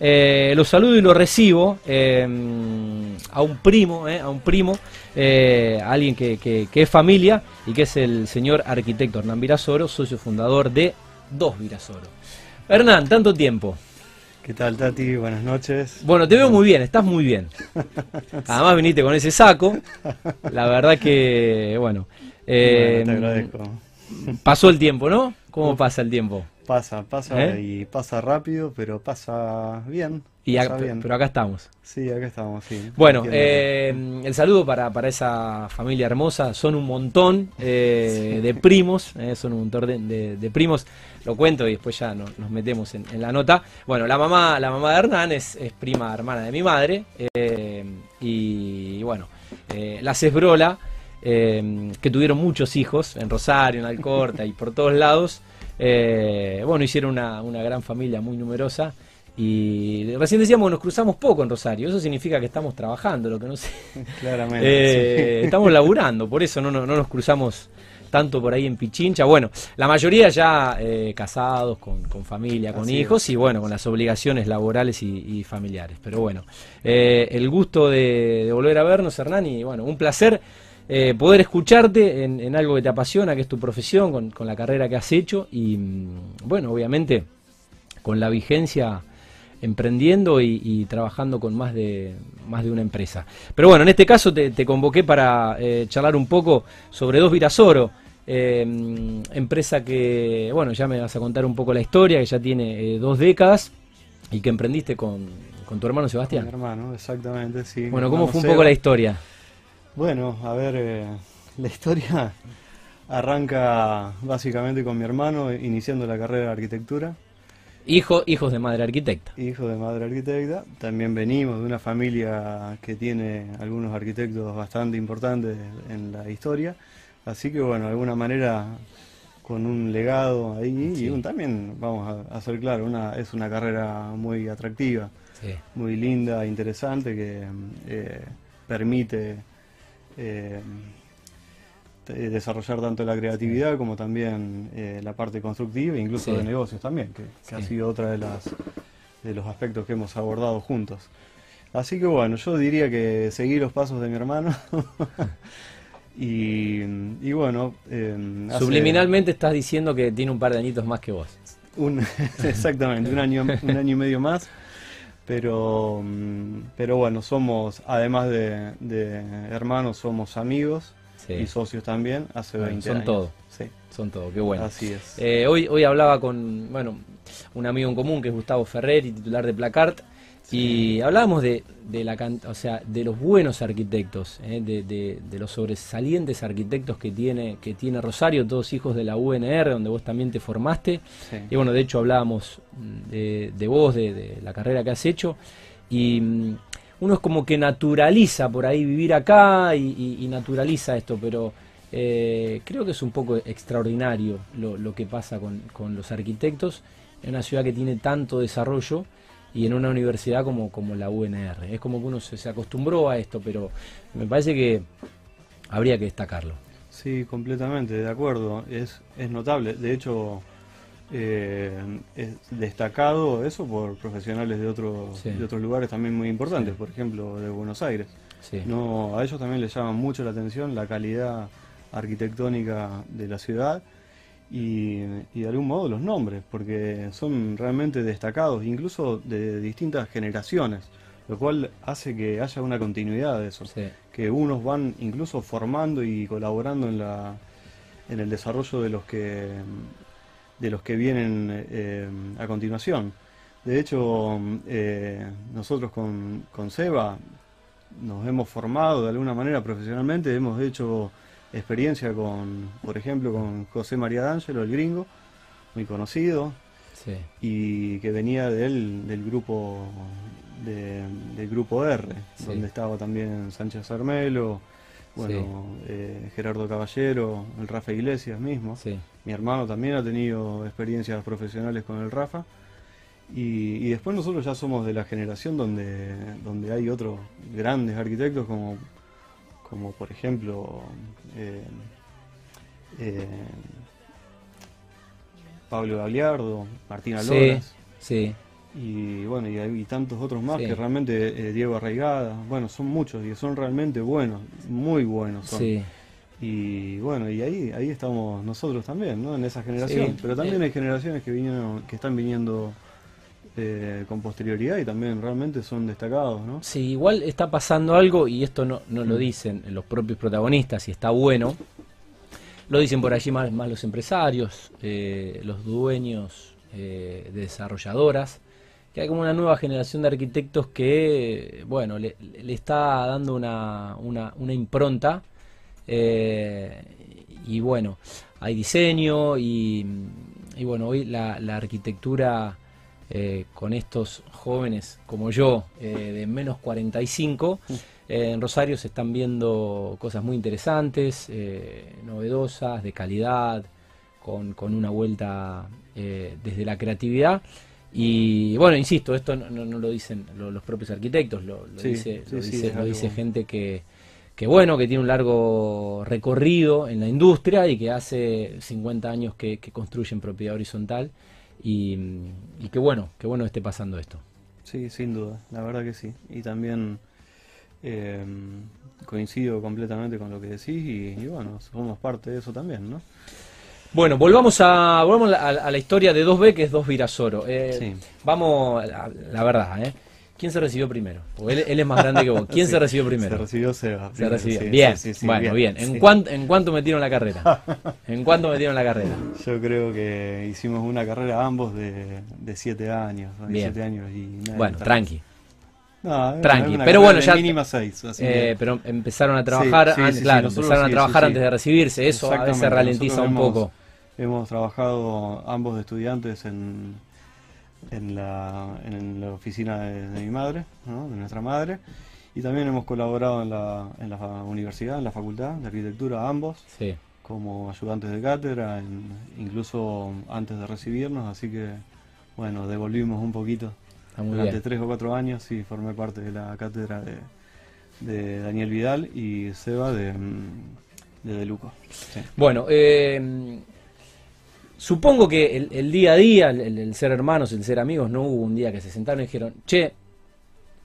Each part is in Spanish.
Eh, lo saludo y lo recibo eh, a un primo, eh, a un primo, eh, alguien que, que- que es familia y que es el señor arquitecto Hernán Virasoro, socio fundador de Dos Virasoro. Hernán, tanto tiempo. ¿Qué tal, Tati? Buenas noches. Bueno, te veo muy bien, estás muy bien. Además viniste con ese saco. La verdad que, bueno, Bueno, te agradezco. pasó el tiempo, ¿no? ¿Cómo pasa el tiempo? Pasa, pasa ¿Eh? y pasa rápido, pero pasa bien. Y pasa acá- bien. pero acá estamos. Sí, acá estamos, sí. Bueno, eh, el saludo para, para esa familia hermosa. Son un montón eh, de primos, son un montón de, de- de primos. Lo cuento y después ya no- nos metemos en, en la nota. Bueno, la mamá, la mamá de Hernán es, es prima hermana de mi madre. y bueno, la Cesbrola, que tuvieron muchos hijos en Rosario, en Alcorta y por todos lados. Eh, bueno, hicieron una, una gran familia muy numerosa. Y recién decíamos que nos cruzamos poco en Rosario, eso significa que estamos trabajando, lo que no sé. Claramente. Eh, estamos laburando, por eso no, no, no nos cruzamos tanto por ahí en Pichincha. Bueno, la mayoría ya eh, casados, con, con familia, con Así hijos es. y bueno, con las obligaciones laborales y, y familiares. Pero bueno, eh, el gusto de, de volver a vernos, Hernán, y bueno, un placer eh, poder escucharte en, en algo que te apasiona, que es tu profesión, con, con la carrera que has hecho y mm, bueno, obviamente con la vigencia emprendiendo y, y trabajando con más de, más de una empresa. Pero bueno, en este caso te, te convoqué para eh, charlar un poco sobre Dos Virasoro, eh, empresa que, bueno, ya me vas a contar un poco la historia, que ya tiene eh, dos décadas y que emprendiste con, con tu hermano Mi Sebastián. hermano, exactamente, sí. mi Bueno, ¿cómo fue un Seba. poco la historia? Bueno, a ver, eh, la historia arranca básicamente con mi hermano iniciando la carrera de arquitectura. Hijo, hijos de madre arquitecta. Hijo de madre arquitecta, también venimos de una familia que tiene algunos arquitectos bastante importantes en la historia, así que bueno, de alguna manera con un legado ahí Sí. y un, también, vamos a, ser claros, una, es una carrera muy atractiva, Sí. muy linda, interesante, que eh, permite eh, te- desarrollar tanto la creatividad como también eh, la parte constructiva, incluso Sí. de negocios también, que, que ha sido otra de las de los aspectos que hemos abordado juntos. Así que bueno, yo diría que seguí los pasos de mi hermano. y, y bueno, eh, hace Subliminalmente estás diciendo que tiene un par de añitos más que vos. un- exactamente, un año, un año y medio más. Pero, mm, pero bueno, somos, además de, de hermanos, somos amigos Sí. y socios también hace Bueno, 20 son años. todo. Sí, Son todo, qué bueno. así es. Eh, hoy, hoy hablaba con bueno, un amigo en común que es Gustavo Ferreri, titular de Placart, y hablábamos de, de la o sea, de los buenos arquitectos, eh, de, de- de los sobresalientes arquitectos que tiene, que tiene Rosario, todos hijos de la UNR, donde vos también te formaste. Sí. Y bueno, de hecho hablábamos mm, de, de vos, de, de la carrera que has hecho, y mm, uno es como que naturaliza por ahí vivir acá y, y- y naturaliza esto, pero eh, creo que es un poco extraordinario lo, lo que pasa con, con los arquitectos en una ciudad que tiene tanto desarrollo y en una universidad como, como la UNR. Es como que uno se, se acostumbró a esto, pero me parece que habría que destacarlo. Sí, completamente, de acuerdo. Es, es notable. De hecho, eh, es destacado eso por profesionales de otros, Sí. de otros lugares también muy importantes, Sí. por ejemplo, de Buenos Aires. Sí. No, a ellos también les llama mucho la atención la calidad arquitectónica de la ciudad y, y de algún modo los nombres, porque son realmente destacados, incluso de distintas generaciones, lo cual hace que haya una continuidad de eso Sí. que unos van incluso formando y colaborando en la en el desarrollo de los que de los que vienen eh, a continuación. De hecho, eh, nosotros con, con Seba nos hemos formado de alguna manera profesionalmente, hemos hecho experiencia con, por ejemplo, con José María D'Angelo, el gringo, muy conocido, Sí. y que venía del, del grupo de- del grupo R, Sí. donde estaba también Sánchez Armelo, bueno, eh, Gerardo Caballero, el Rafa Iglesias mismo. Sí. Mi hermano también ha tenido experiencias profesionales con el Rafa. Y, y después nosotros ya somos de la generación donde, donde hay otros grandes arquitectos como, como por ejemplo eh, eh, Pablo Gagliardo, Martín Sí. Aloras. Sí. y bueno, y hay tantos otros más que realmente, eh, Diego Arraigada, bueno, son muchos y son realmente buenos, muy buenos son. Y bueno, y ahí ahí estamos nosotros también, ¿no? En esa generación. Pero también hay generaciones que vinieron, que están viniendo eh, con posterioridad y también realmente son destacados, ¿no? Sí, igual está pasando algo y esto no, no lo mm. dicen los propios protagonistas y está bueno. Lo dicen por allí más, más los empresarios, los dueños de desarrolladoras que hay como una nueva generación de arquitectos que, bueno, le, está dando una, una, impronta. Eh, y bueno, hay diseño y, bueno, hoy la, arquitectura eh, con estos jóvenes como yo, eh, de menos 45, en Rosario se están viendo cosas muy interesantes, novedosas, de calidad, con, con una vuelta desde la creatividad. Y bueno, insisto, esto no, lo dicen los, propios arquitectos, lo, dice, lo dice, gente que, que, bueno, que tiene un largo recorrido en la industria y que hace 50 años que, construyen propiedad horizontal y, y que bueno, que bueno esté pasando esto. Sí, sin duda, la verdad que sí. Y también eh, coincido completamente con lo que decís y, y bueno, somos parte de eso también, ¿no? Bueno, volvamos a, volvamos a, la historia de 2B, que es 2 Virasoro. Eh, Vamos, la, verdad, ¿eh? ¿Quién se recibió primero? Porque él, es más grande que vos. ¿Quién se recibió primero? Se recibió Seba. Se recibió. bien, bueno, bien. ¿En, cuánto, ¿En cuánto metieron la carrera? ¿En cuánto metieron la carrera? Yo creo que hicimos una carrera ambos de 7 años. Siete años y bueno, tranqui. No, tranqui, pero bueno, ya. Mínima seis, eh, pero empezaron a trabajar, claro, empezaron a trabajar antes de recibirse, eso a veces ralentiza un poco. Hemos trabajado ambos de estudiantes en, en, la, en la oficina de, mi madre, de nuestra madre, y también hemos colaborado en la, en la universidad, en la facultad de arquitectura, ambos, como ayudantes de cátedra, incluso antes de recibirnos, así que bueno, devolvimos un poquito. Durante tres o cuatro años sí formé parte de la cátedra de, de Daniel Vidal y Seba de, de Deluco. Bueno, eh, Supongo que el, día a día, el, ser hermanos, el ser amigos, no hubo un día que se sentaron y dijeron, che,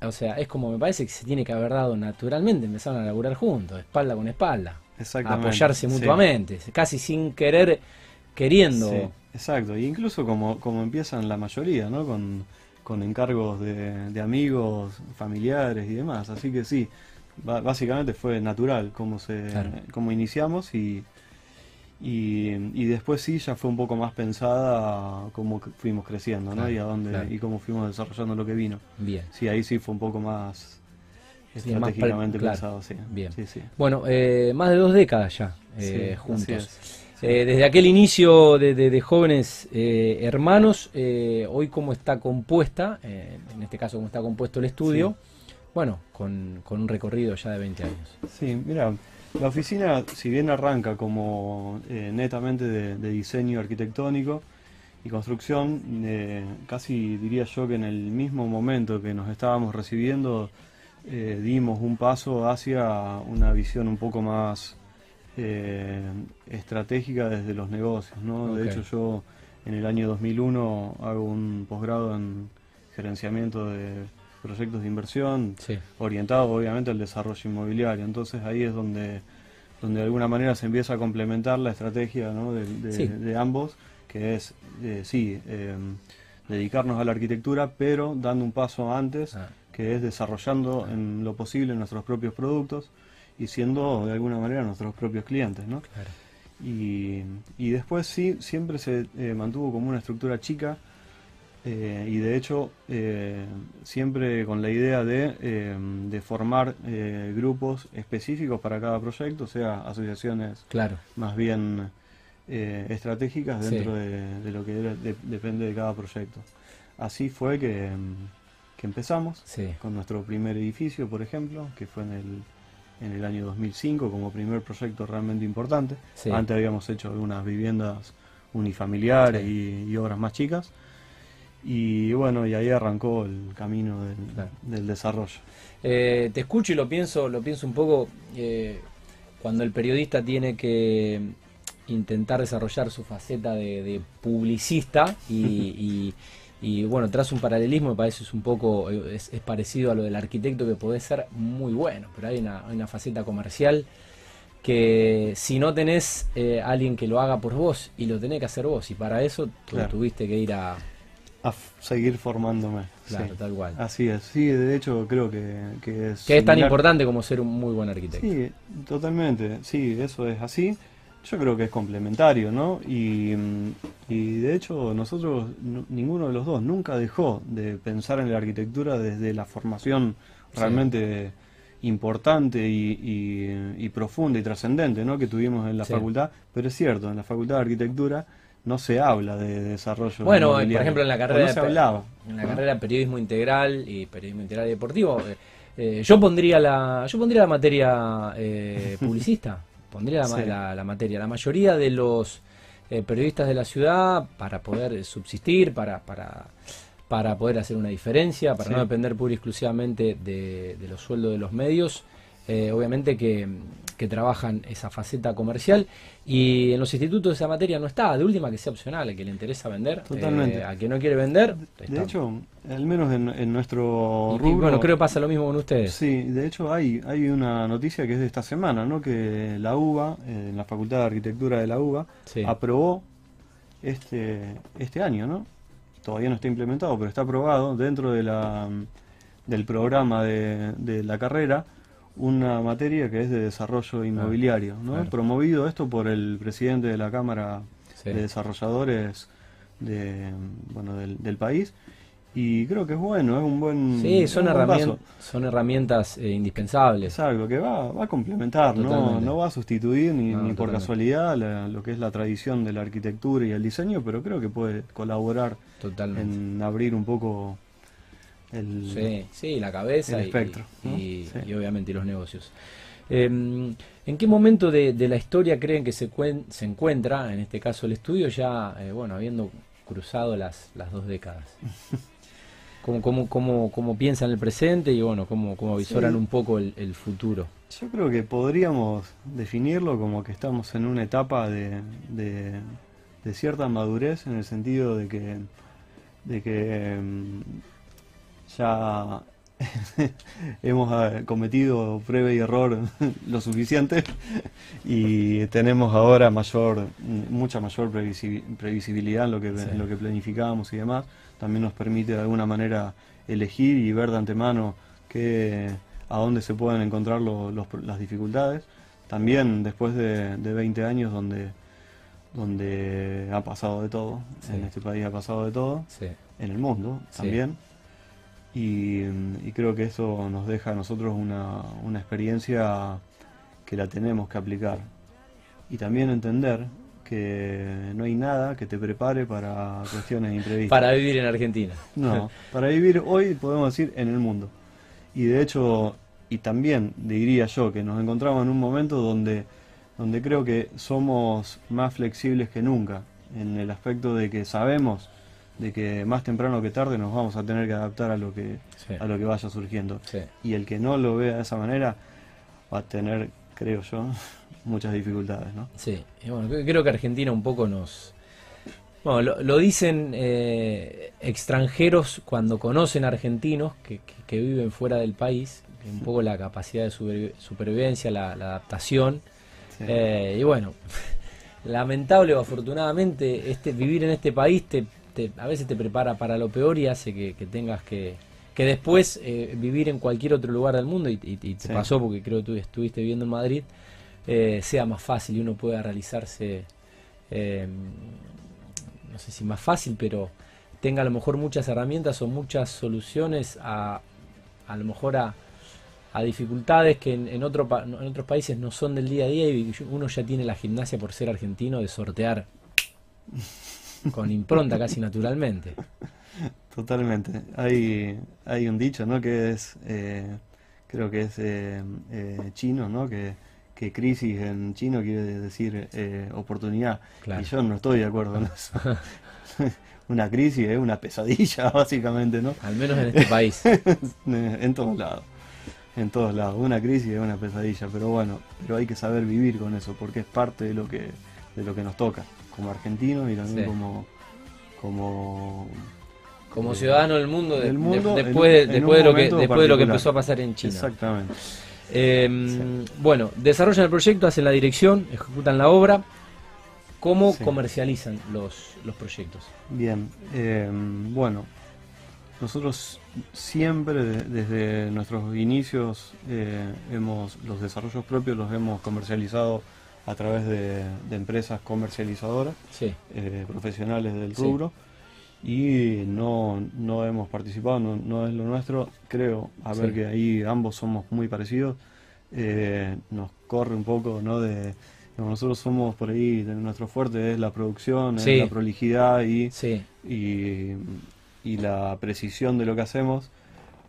o sea, es como me parece que se tiene que haber dado naturalmente, empezaron a laburar juntos, espalda con espalda, a apoyarse mutuamente, casi sin querer, queriendo. exacto, y incluso como, como empiezan la mayoría, ¿no? Con, encargos de, amigos, familiares y demás, así que sí, básicamente fue natural como, se, como iniciamos y y, después sí, ya fue un poco más pensada cómo fuimos creciendo, ¿no? y a dónde y cómo fuimos desarrollando lo que vino. Bien. Sí, ahí sí fue un poco más estratégicamente pensado, sí. Bien. Bueno, eh, más de dos décadas ya eh, juntos. Eh, desde aquel inicio de, jóvenes hermanos, hoy cómo está compuesta, en este caso cómo está compuesto el estudio, bueno, con, con un recorrido ya de 20 años. Sí, mira, la oficina, si bien arranca como eh, netamente de, diseño arquitectónico y construcción, eh, casi diría yo que en el mismo momento que nos estábamos recibiendo, eh, dimos un paso hacia una visión un poco más estratégica desde los negocios. ¿no? De hecho, yo en el año 2001 hago un posgrado en gerenciamiento de proyectos de inversión, orientado obviamente al desarrollo inmobiliario. Entonces ahí es donde, donde de alguna manera se empieza a complementar la estrategia de, ambos, que es, eh, sí, em, dedicarnos a la arquitectura, pero dando un paso antes, ah. que es desarrollando en lo posible nuestros propios productos y siendo de alguna manera nuestros propios clientes. ¿no? Y, y, después sí, siempre se eh, mantuvo como una estructura chica, eh, y de hecho, eh, siempre con la idea de, eh, formar grupos específicos para cada proyecto, o sea, asociaciones claro. más bien estratégicas dentro de, lo que depende de cada proyecto. Así fue que, empezamos con nuestro primer edificio, por ejemplo, que fue en el, en el año 2005 como primer proyecto realmente importante. Antes habíamos hecho algunas viviendas unifamiliares y obras más chicas y bueno, y ahí arrancó el camino del, desarrollo. Eh, te escucho y lo pienso, lo pienso un poco eh, cuando el periodista tiene que intentar desarrollar su faceta de, publicista y, y bueno, tras un paralelismo, me parece es un poco, eh, es, parecido a lo del arquitecto que puede ser muy bueno, pero hay una, una faceta comercial que si no tenés eh, alguien que lo haga por vos y lo tenés que hacer vos, y para eso tuviste que ir a... A seguir formándome. Claro, tal cual. Así es, sí, de hecho creo que, que es... Que es tan importante como ser un muy buen arquitecto. Sí, totalmente, sí, eso es así. Yo creo que es complementario, ¿no? Y, y de hecho nosotros, ninguno de los dos, nunca dejó de pensar en la arquitectura desde la formación realmente importante y, profunda y trascendente ¿no? que tuvimos en la facultad, pero es cierto, en la facultad de arquitectura no se habla de desarrollo. Bueno, por ejemplo, en la carrera se hablaba. En la carrera de periodismo integral y periodismo integral y deportivo, eh, eh, yo pondría la yo pondría la materia eh, publicista, pondría la, la, materia. La mayoría de los periodistas de la ciudad para poder subsistir, para para para poder hacer una diferencia, para no depender pura y exclusivamente de, los sueldos de los medios. Eh, obviamente que, trabajan esa faceta comercial y en los institutos esa materia no está, de última que sea opcional, a que le interesa vender, Totalmente. Eh, a que no quiere vender. De, hecho, al menos en, nuestro rubro... bueno, creo que pasa lo mismo con ustedes. Sí, de hecho hay, hay una noticia que es de esta semana, ¿no? que la UBA, eh, en la Facultad de Arquitectura de la UBA, aprobó este, este año, ¿no? todavía no está implementado, pero está aprobado dentro de la, del programa de, la carrera una materia que es de desarrollo ah, inmobiliario, ¿no? promovido esto por el presidente de la Cámara de Desarrolladores de, bueno, del, país y creo que es bueno, es un buen. Sí, son, herramientas, son herramientas eh, indispensables. algo que va, va a complementar, ¿no? no va a sustituir ni, ni por casualidad lo que es la tradición de la arquitectura y el diseño, pero creo que puede colaborar en abrir un poco el, sí, sí, la cabeza el espectro, y, y, obviamente los negocios. Em, ¿En qué momento de, la historia creen que se, se encuentra, en este caso el estudio, ya, eh, bueno, habiendo cruzado las, las dos décadas? cómo, cómo, cómo, cómo piensan el presente y bueno, cómo, cómo visoran un poco el, futuro. Yo creo que podríamos definirlo como que estamos en una etapa de, de, cierta madurez en el sentido de que, de que mm, ya hemos eh, cometido prueba y error lo suficiente y tenemos ahora mayor mucha mayor previsibilidad en lo que en lo que planificamos y demás. También nos permite de alguna manera elegir y ver de antemano que, a dónde se pueden encontrar las dificultades. También después de, 20 años donde, donde ha pasado de todo, en este país ha pasado de todo, en el mundo también. Y, creo que eso nos deja a nosotros una, una experiencia que la tenemos que aplicar. Y también entender que no hay nada que te prepare para cuestiones imprevistas. Para vivir en Argentina. No, para vivir hoy podemos decir en el mundo. Y de hecho, y también diría yo que nos encontramos en un momento donde, donde creo que somos más flexibles que nunca, en el aspecto de que sabemos de que más temprano que tarde nos vamos a tener que adaptar a lo que, a lo que vaya surgiendo. Y el que no lo vea de esa manera va a tener, creo yo, muchas dificultades, ¿no? Sí, y bueno, creo que Argentina un poco nos... Bueno, lo, dicen eh, extranjeros cuando conocen argentinos que, viven fuera del país, un poco la capacidad de supervivencia, la, adaptación. Eh, y bueno, lamentable o afortunadamente, este, vivir en este país te, a veces te prepara para lo peor y hace que, tengas que, que después eh, vivir en cualquier otro lugar del mundo, y, te pasó porque creo que tú estuviste viviendo en Madrid, eh, sea más fácil y uno pueda realizarse, eh, no sé si más fácil, pero tenga a lo mejor muchas herramientas o muchas soluciones a, a lo mejor a, a dificultades que en, en, otro, en otros países no son del día a día y uno ya tiene la gimnasia por ser argentino de sortear con impronta casi naturalmente. Totalmente. Hay, hay un dicho, ¿no? Que es, eh, creo que es chino, ¿no? Que que crisis en chino quiere decir eh, oportunidad. Y yo no estoy de acuerdo con eso. una crisis es una pesadilla, básicamente, ¿no? Al menos en este país. en todos lados. En todos lados. Una crisis es una pesadilla, pero bueno, pero hay que saber vivir con eso, porque es parte de lo que, de lo que nos toca, como argentinos y también como, como, Como ciudadano del mundo, de- del mundo de- en después, en después de lo que, después de lo que empezó a pasar en China. Exactamente. Eh, Bueno, desarrollan el proyecto, hacen la dirección, ejecutan la obra. ¿Cómo Sí. comercializan los, los proyectos? Bien, eh, bueno, nosotros siempre de- desde nuestros inicios eh, hemos los desarrollos propios los hemos comercializado a través de, de empresas comercializadoras Sí, eh, profesionales del Sí. rubro y no, no hemos participado, no, no es lo nuestro, creo, a ver Sí. que ahí ambos somos muy parecidos, eh, nos corre un poco, ¿no? De, nosotros somos por ahí, nuestro fuerte es la producción, es la prolijidad y, y la precisión de lo que hacemos.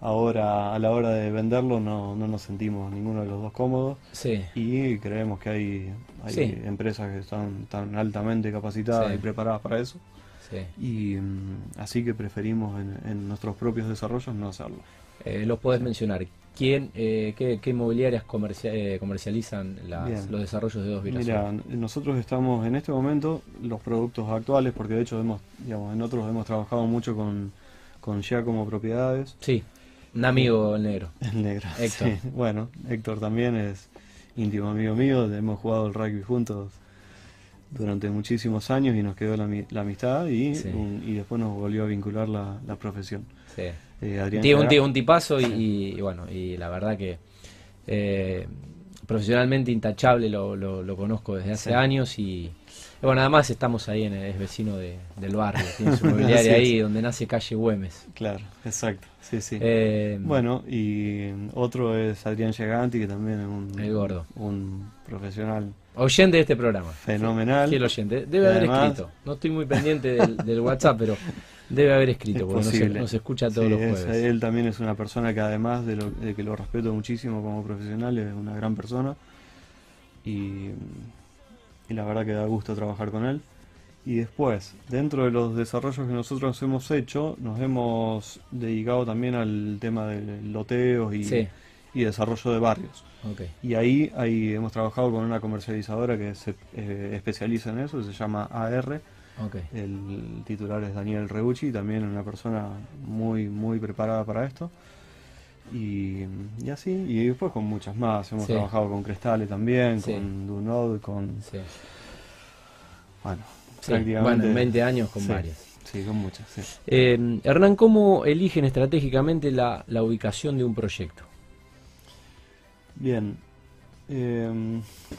Ahora, a la hora de venderlo, no, no nos sentimos ninguno de los dos cómodos sí. y creemos que hay, hay Sí. empresas que están tan altamente capacitadas Sí. y preparadas para eso. sí. Y mm, así que preferimos en, en nuestros propios desarrollos no hacerlo. Eh, los podés mencionar. ¿Quién, eh, qué, qué inmobiliarias comercia- eh, comercializan las- los desarrollos de dos Mira, Virasol? nosotros estamos en este momento, los productos actuales, porque de hecho hemos, digamos, en otros hemos trabajado mucho con, con Giacomo Propiedades, Sí, un amigo el negro. el negro. Héctor. sí. Bueno, Héctor también es íntimo amigo mío, hemos jugado el rugby juntos durante muchísimos años y nos quedó la, la amistad y, Sí. un- y después nos volvió a vincular la, la profesión. Sí. Eh, Adrián Tiene un, ti- un tipazo y, y- y bueno, y la verdad que eh, profesionalmente intachable lo, lo- lo conozco desde hace Sí. años y, bueno, además estamos ahí, en el, es vecino de- del barrio, tiene su es. ahí donde nace calle Güemes. Claro, exacto, sí, sí. Eh, Bueno, y otro es Adrián Giganti, que también es un, El gordo. un profesional oyente de este programa. fenomenal. Fiel oyente. Debe haber Además- escrito. No estoy muy pendiente del, del WhatsApp, pero debe haber escrito, Es porque posible. no se escucha todos Sí, los es- jueves. él también es una persona que además de, lo, de que lo respeto muchísimo como profesional, es una gran persona. Y, y la verdad que da gusto trabajar con él. Y después, dentro de los desarrollos que nosotros hemos hecho, nos hemos dedicado también al tema de loteos y, Sí. y desarrollo de barrios. Ok. Y ahí, ahí hemos trabajado con una comercializadora que se eh, especializa en eso, se llama AR. Ok. El titular es Daniel Reucci, también una persona muy, muy preparada para esto. Y, y así, y después con muchas más. Hemos Sí. trabajado con Crestale también, Sí. con Dunod, con. Sí. Bueno, prácticamente. Bueno, en 20 años con varias. Sí, con muchas. Eh, Hernán, ¿cómo eligen estratégicamente la, la ubicación de un proyecto? Bien.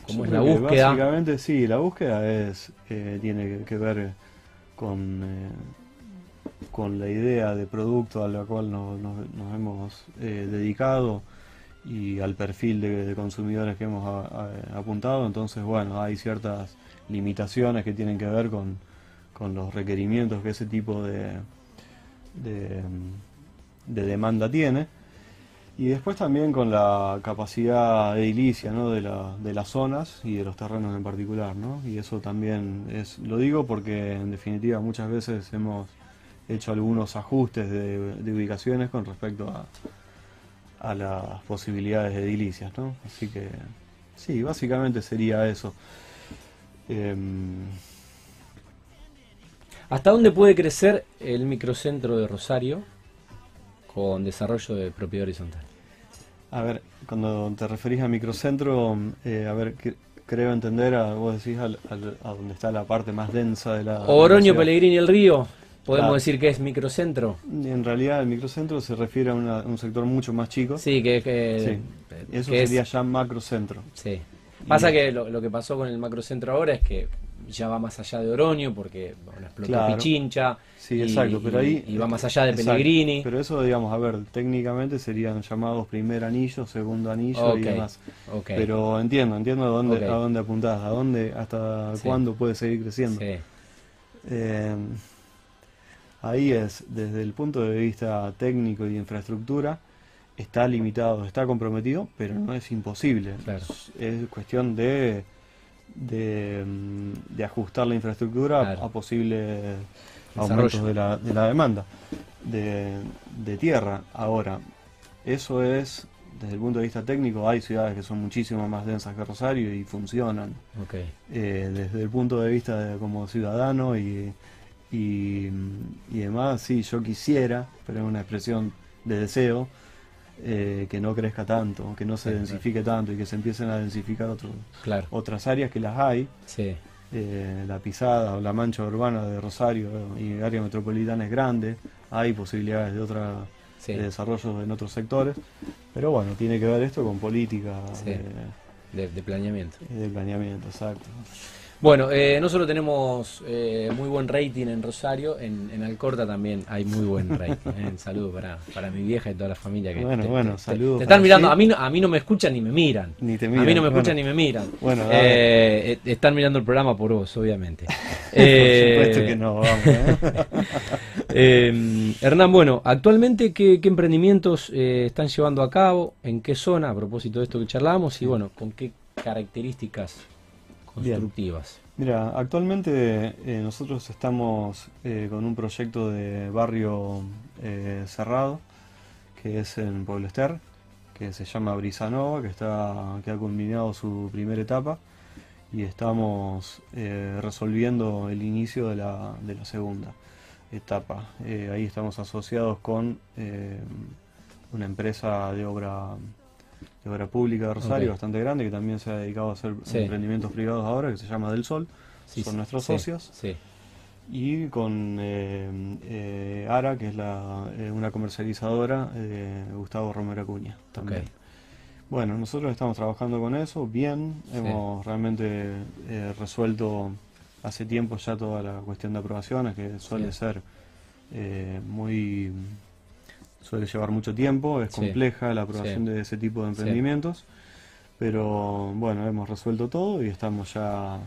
¿Cómo yo es la que búsqueda? Básicamente, sí, la búsqueda es eh, tiene que, ver con, eh, con la idea de producto a la cual nos, nos- nos hemos eh, dedicado y al perfil de, de consumidores que hemos a- a- apuntado. Entonces, bueno, hay ciertas limitaciones que tienen que ver con, con los requerimientos que ese tipo de, de, de demanda tiene. Y después también con la capacidad edilicia ¿no? de, la- de las zonas y de los terrenos en particular. ¿no? Y eso también es, lo digo porque en definitiva muchas veces hemos hecho algunos ajustes de, de ubicaciones con respecto a, las posibilidades edilicias. ¿no? Así que sí, básicamente sería eso. Em, ¿Hasta dónde puede crecer el microcentro de Rosario con desarrollo de propiedad horizontal? A ver, cuando te referís a microcentro, eh, a ver, que- creo entender, a, vos decís al- al- a donde está la parte más densa de la... de la Oroño, ciudad. Pellegrini y el Río, podemos Claro. decir que es microcentro. En realidad el microcentro se refiere a una- un sector mucho más chico. Sí, que, que, Sí. eh, Eso que es- sería ya macrocentro. Sí. Pasa que lo, lo que pasó con el macrocentro ahora es que ya va más allá de Oroño porque bueno, explotó Claro. Pichincha Sí, y, exacto, pero ahí... y va más allá de Exacto. Pellegrini. Pero eso, digamos, a ver, técnicamente serían llamados primer anillo, segundo anillo y demás. Pero entiendo, entiendo a dónde, Ok. a dónde apuntás, a dónde, hasta Sí. cuándo puede seguir creciendo. Sí, Eh, ahí es, desde el punto de vista técnico y de infraestructura, está limitado, está comprometido, pero no es imposible. Claro. Es, es cuestión de, de, mm, de ajustar la infraestructura Claro. a posibles aumentos de la, de la demanda de, de tierra. Ahora, eso es, desde el punto de vista técnico, hay ciudades que son muchísimo más densas que Rosario y funcionan eh, desde el punto de vista de, como ciudadano y, y, y además, sí, yo quisiera, pero es una expresión de deseo, eh, que no crezca tanto, que no se densifique tanto y que se empiecen a densificar otro, otras áreas que las hay. Eh, la pisada o la mancha urbana de Rosario y área metropolitana es grande, hay posibilidades de otra de desarrollo en otros sectores, pero bueno, tiene que ver esto con política de, de, planeamiento. De planeamiento, exacto. Bueno, eh, no solo tenemos eh, muy buen rating en Rosario, en, Alcorta también hay muy buen rating. Eh. Un saludo para, para mi vieja y toda la familia que bueno, bueno, saludos. Te, están mirando, a mí, no, a mí no me escuchan ni me miran. Ni te miran. A mí no me escuchan ni me miran. Bueno, eh, están mirando el programa por vos, obviamente. por supuesto que no, vamos. Hernán, bueno, actualmente, ¿qué, qué emprendimientos están llevando a cabo? ¿En qué zona? A propósito de esto que charlamos y bueno, ¿con qué características constructivas. Mira, actualmente eh, nosotros estamos eh, con un proyecto de barrio eh, cerrado, que es en Pueblo Ester, que se llama Brisa Nova, que, está, que ha culminado su primera etapa y estamos resolviendo el inicio de la, de la segunda etapa. ahí estamos asociados con una empresa de obra de obra pública de Rosario, bastante grande, que también se ha dedicado a hacer emprendimientos privados ahora, que se llama Del Sol, son nuestros socios. Y con eh, eh, ARA, que es la, eh, una comercializadora, Gustavo Romero Acuña también. Bueno, nosotros estamos trabajando con eso, bien, hemos realmente resuelto hace tiempo ya toda la cuestión de aprobaciones, que suele ser muy suele llevar mucho tiempo, es compleja la aprobación de ese tipo de emprendimientos, pero bueno, hemos resuelto todo y estamos ya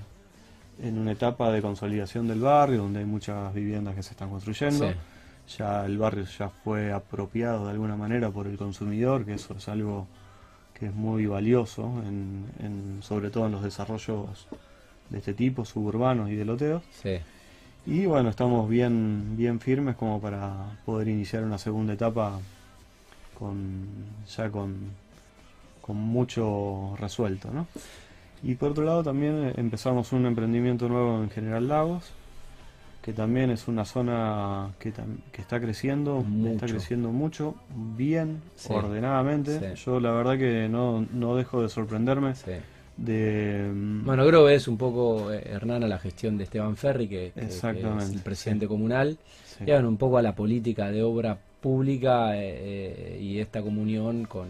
en una etapa de consolidación del barrio, donde hay muchas viviendas que se están construyendo. Ya el barrio ya fue apropiado de alguna manera por el consumidor, que eso es algo que es muy valioso, en, sobre todo en los desarrollos de este tipo, suburbanos y de loteos. Y bueno, estamos bien, bien firmes como para poder iniciar una segunda etapa con ya con, con mucho resuelto, ¿no? Y por otro lado también empezamos un emprendimiento nuevo en General Lagos, que también es una zona que, que está creciendo, está creciendo mucho, bien, ordenadamente. Yo la verdad que no, no dejo de sorprenderme de... Mm, bueno, creo que es un poco, eh, Hernán, a la gestión de Esteban Ferri, que, es el presidente comunal, y un poco a la política de obra pública eh, eh, y esta comunión con,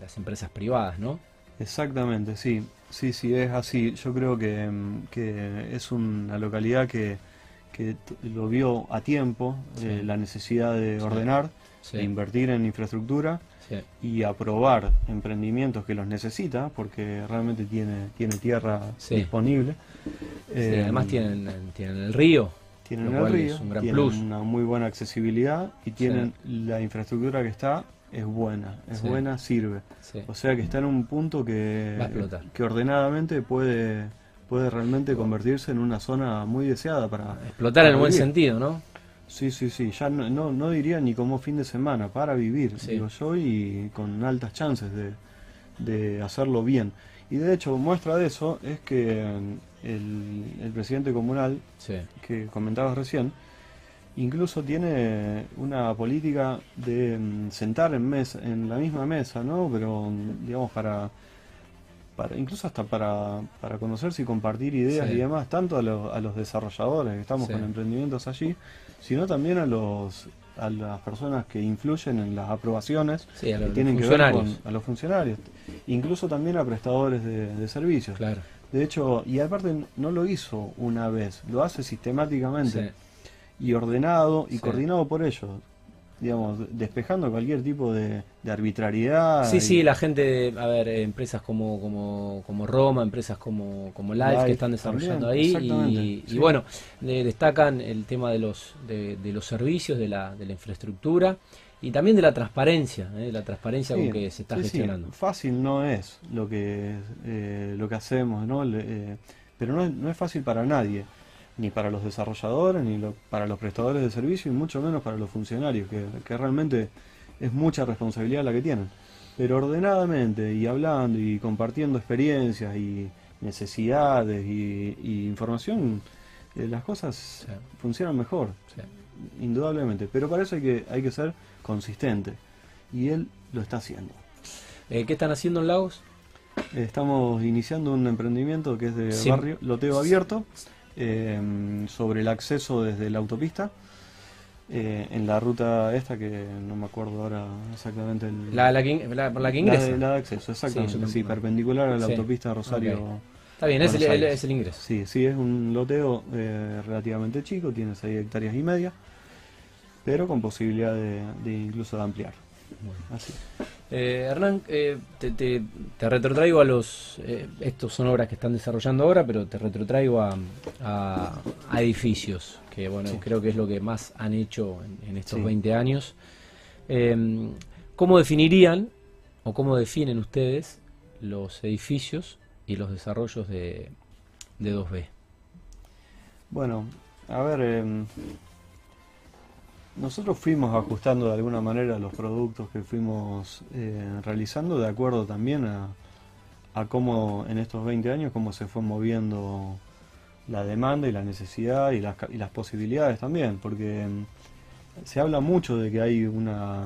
las empresas privadas, ¿no? Exactamente, sí, sí, sí, es así. Yo creo que, mm, que es una localidad que, que lo vio a tiempo, la necesidad de ordenar, de invertir en infraestructura y aprobar emprendimientos que los necesita, porque realmente tiene, tiene tierra disponible. además eh, tienen, tienen el río. Tienen el río, tienen una muy buena accesibilidad y tienen la infraestructura que está es buena, es buena, sirve. O sea que está en un punto que, que ordenadamente puede, puede realmente convertirse en una zona muy deseada para... Explotar en el buen sentido, ¿no? Sí, sí, sí, ya no, no, diría ni como fin de semana, para vivir, digo yo, y con altas chances de, de, hacerlo bien. Y de hecho, muestra de eso es que el, el presidente comunal, que comentabas recién, incluso tiene una política de mm, sentar en, mesa, en la misma mesa, ¿no? Pero, digamos, para incluso hasta para, para conocerse y compartir ideas y demás, tanto a, a, los desarrolladores que estamos con emprendimientos allí, sino también a los a las personas que influyen en las aprobaciones que tienen que ver con a los funcionarios, incluso también a prestadores de, servicios. Claro. De hecho, y aparte no lo hizo una vez, lo hace sistemáticamente y ordenado y coordinado por ellos digamos, despejando cualquier tipo de, arbitrariedad. Sí, sí, la gente, a ver, empresas como, como, como Roma, empresas como, como Live, que están desarrollando ahí y, bueno, destacan el tema de los, de, los servicios, de la, de la infraestructura y también de la transparencia, ¿eh? la transparencia con que se está gestionando. Fácil no es lo que, eh, lo que hacemos, ¿no? Eh, pero no no es fácil para nadie ni para los desarrolladores, ni para los prestadores de servicio, y mucho menos para los funcionarios, que, realmente es mucha responsabilidad la que tienen. Pero ordenadamente y hablando y compartiendo experiencias y necesidades y, información, eh, las cosas funcionan mejor, indudablemente. Pero para eso hay que, hay que ser consistente. Y él lo está haciendo. Eh, ¿Qué están haciendo en Lagos? Estamos iniciando un emprendimiento que es de barrio, loteo abierto, eh, sobre el acceso desde la autopista. en la ruta esta que no me acuerdo ahora exactamente el, la, la, que, la, la que ingresa la, de, acceso exactamente sí, perpendicular a la autopista Rosario Está bien, es el, ingreso. Sí, sí, es un loteo eh, relativamente chico, tiene 6 hectáreas y media, pero con posibilidad de, incluso de ampliar. Así. Eh, Hernán, eh, te, retrotraigo a los. estos son obras que están desarrollando ahora, pero te retrotraigo a, a, edificios, que bueno, creo que es lo que más han hecho en, estos 20 años. ¿Cómo definirían o cómo definen ustedes los edificios y los desarrollos de, de 2B? Bueno, a ver, em, nosotros fuimos ajustando de alguna manera los productos que fuimos eh, realizando de acuerdo también a, a cómo en estos 20 años, cómo se fue moviendo la demanda y la necesidad y las, y las posibilidades también, porque em, se habla mucho de que hay una,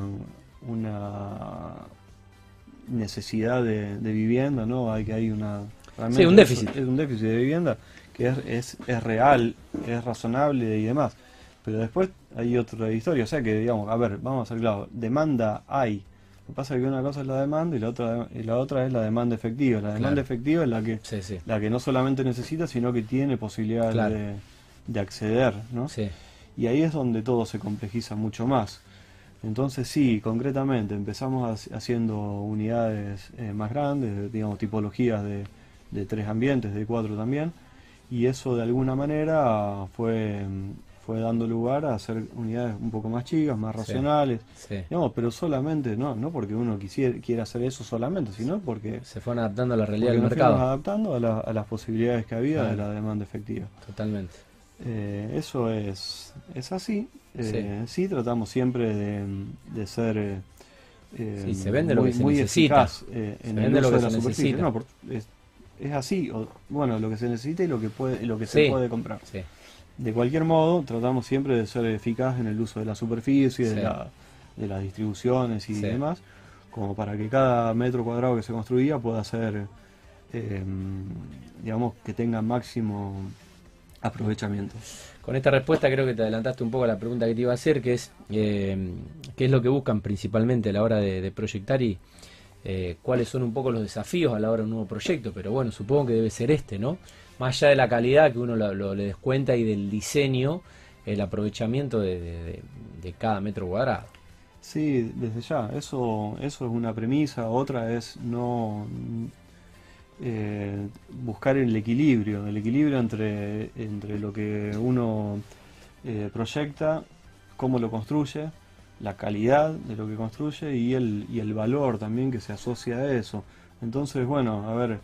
una necesidad de, vivienda, ¿no? Hay que hay una sí, un déficit. Es, un déficit de vivienda que es, es, real, es razonable y demás. Pero después hay otra historia, o sea que digamos, a ver, vamos a ser claros, demanda hay. Lo que pasa es que una cosa es la demanda y la otra y la otra es la demanda efectiva. La demanda efectiva es la que la que no solamente necesita, sino que tiene posibilidad de, de, acceder, ¿no? Y ahí es donde todo se complejiza mucho más. Entonces sí, concretamente empezamos haciendo unidades eh, más grandes, digamos tipologías de, de, tres ambientes, de cuatro también, y eso de alguna manera fue, fue dando lugar a hacer unidades un poco más chicas, más racionales, Digamos, pero solamente, no, no porque uno quisiera, quiera hacer eso solamente, sino porque se fueron adaptando a la realidad del mercado. adaptando a, a, las posibilidades que había de la demanda efectiva. Totalmente. Eh, eso es, es así. Eh, sí. tratamos siempre de, de ser eh, se vende muy, lo que se necesita. Eh, en el uso de la superficie. No, es, es, así. O, bueno, lo que se necesita y lo que puede, lo que se puede comprar. De cualquier modo, tratamos siempre de ser eficaz en el uso de la superficie, de, la, de las distribuciones y demás, como para que cada metro cuadrado que se construía pueda ser, digamos, que tenga máximo aprovechamiento. Con esta respuesta creo que te adelantaste un poco a la pregunta que te iba a hacer, que es eh, qué es lo que buscan principalmente a la hora de, proyectar y eh, cuáles son un poco los desafíos a la hora de un nuevo proyecto, pero bueno, supongo que debe ser este, ¿no? Más allá de la calidad que uno lo, le descuenta y del diseño, el aprovechamiento de, de, cada metro cuadrado. Sí, desde ya, eso, eso es una premisa, otra es no eh, buscar el equilibrio, el equilibrio entre, entre lo que uno eh, proyecta, cómo lo construye, la calidad de lo que construye y el, y el valor también que se asocia a eso. Entonces, bueno, a ver,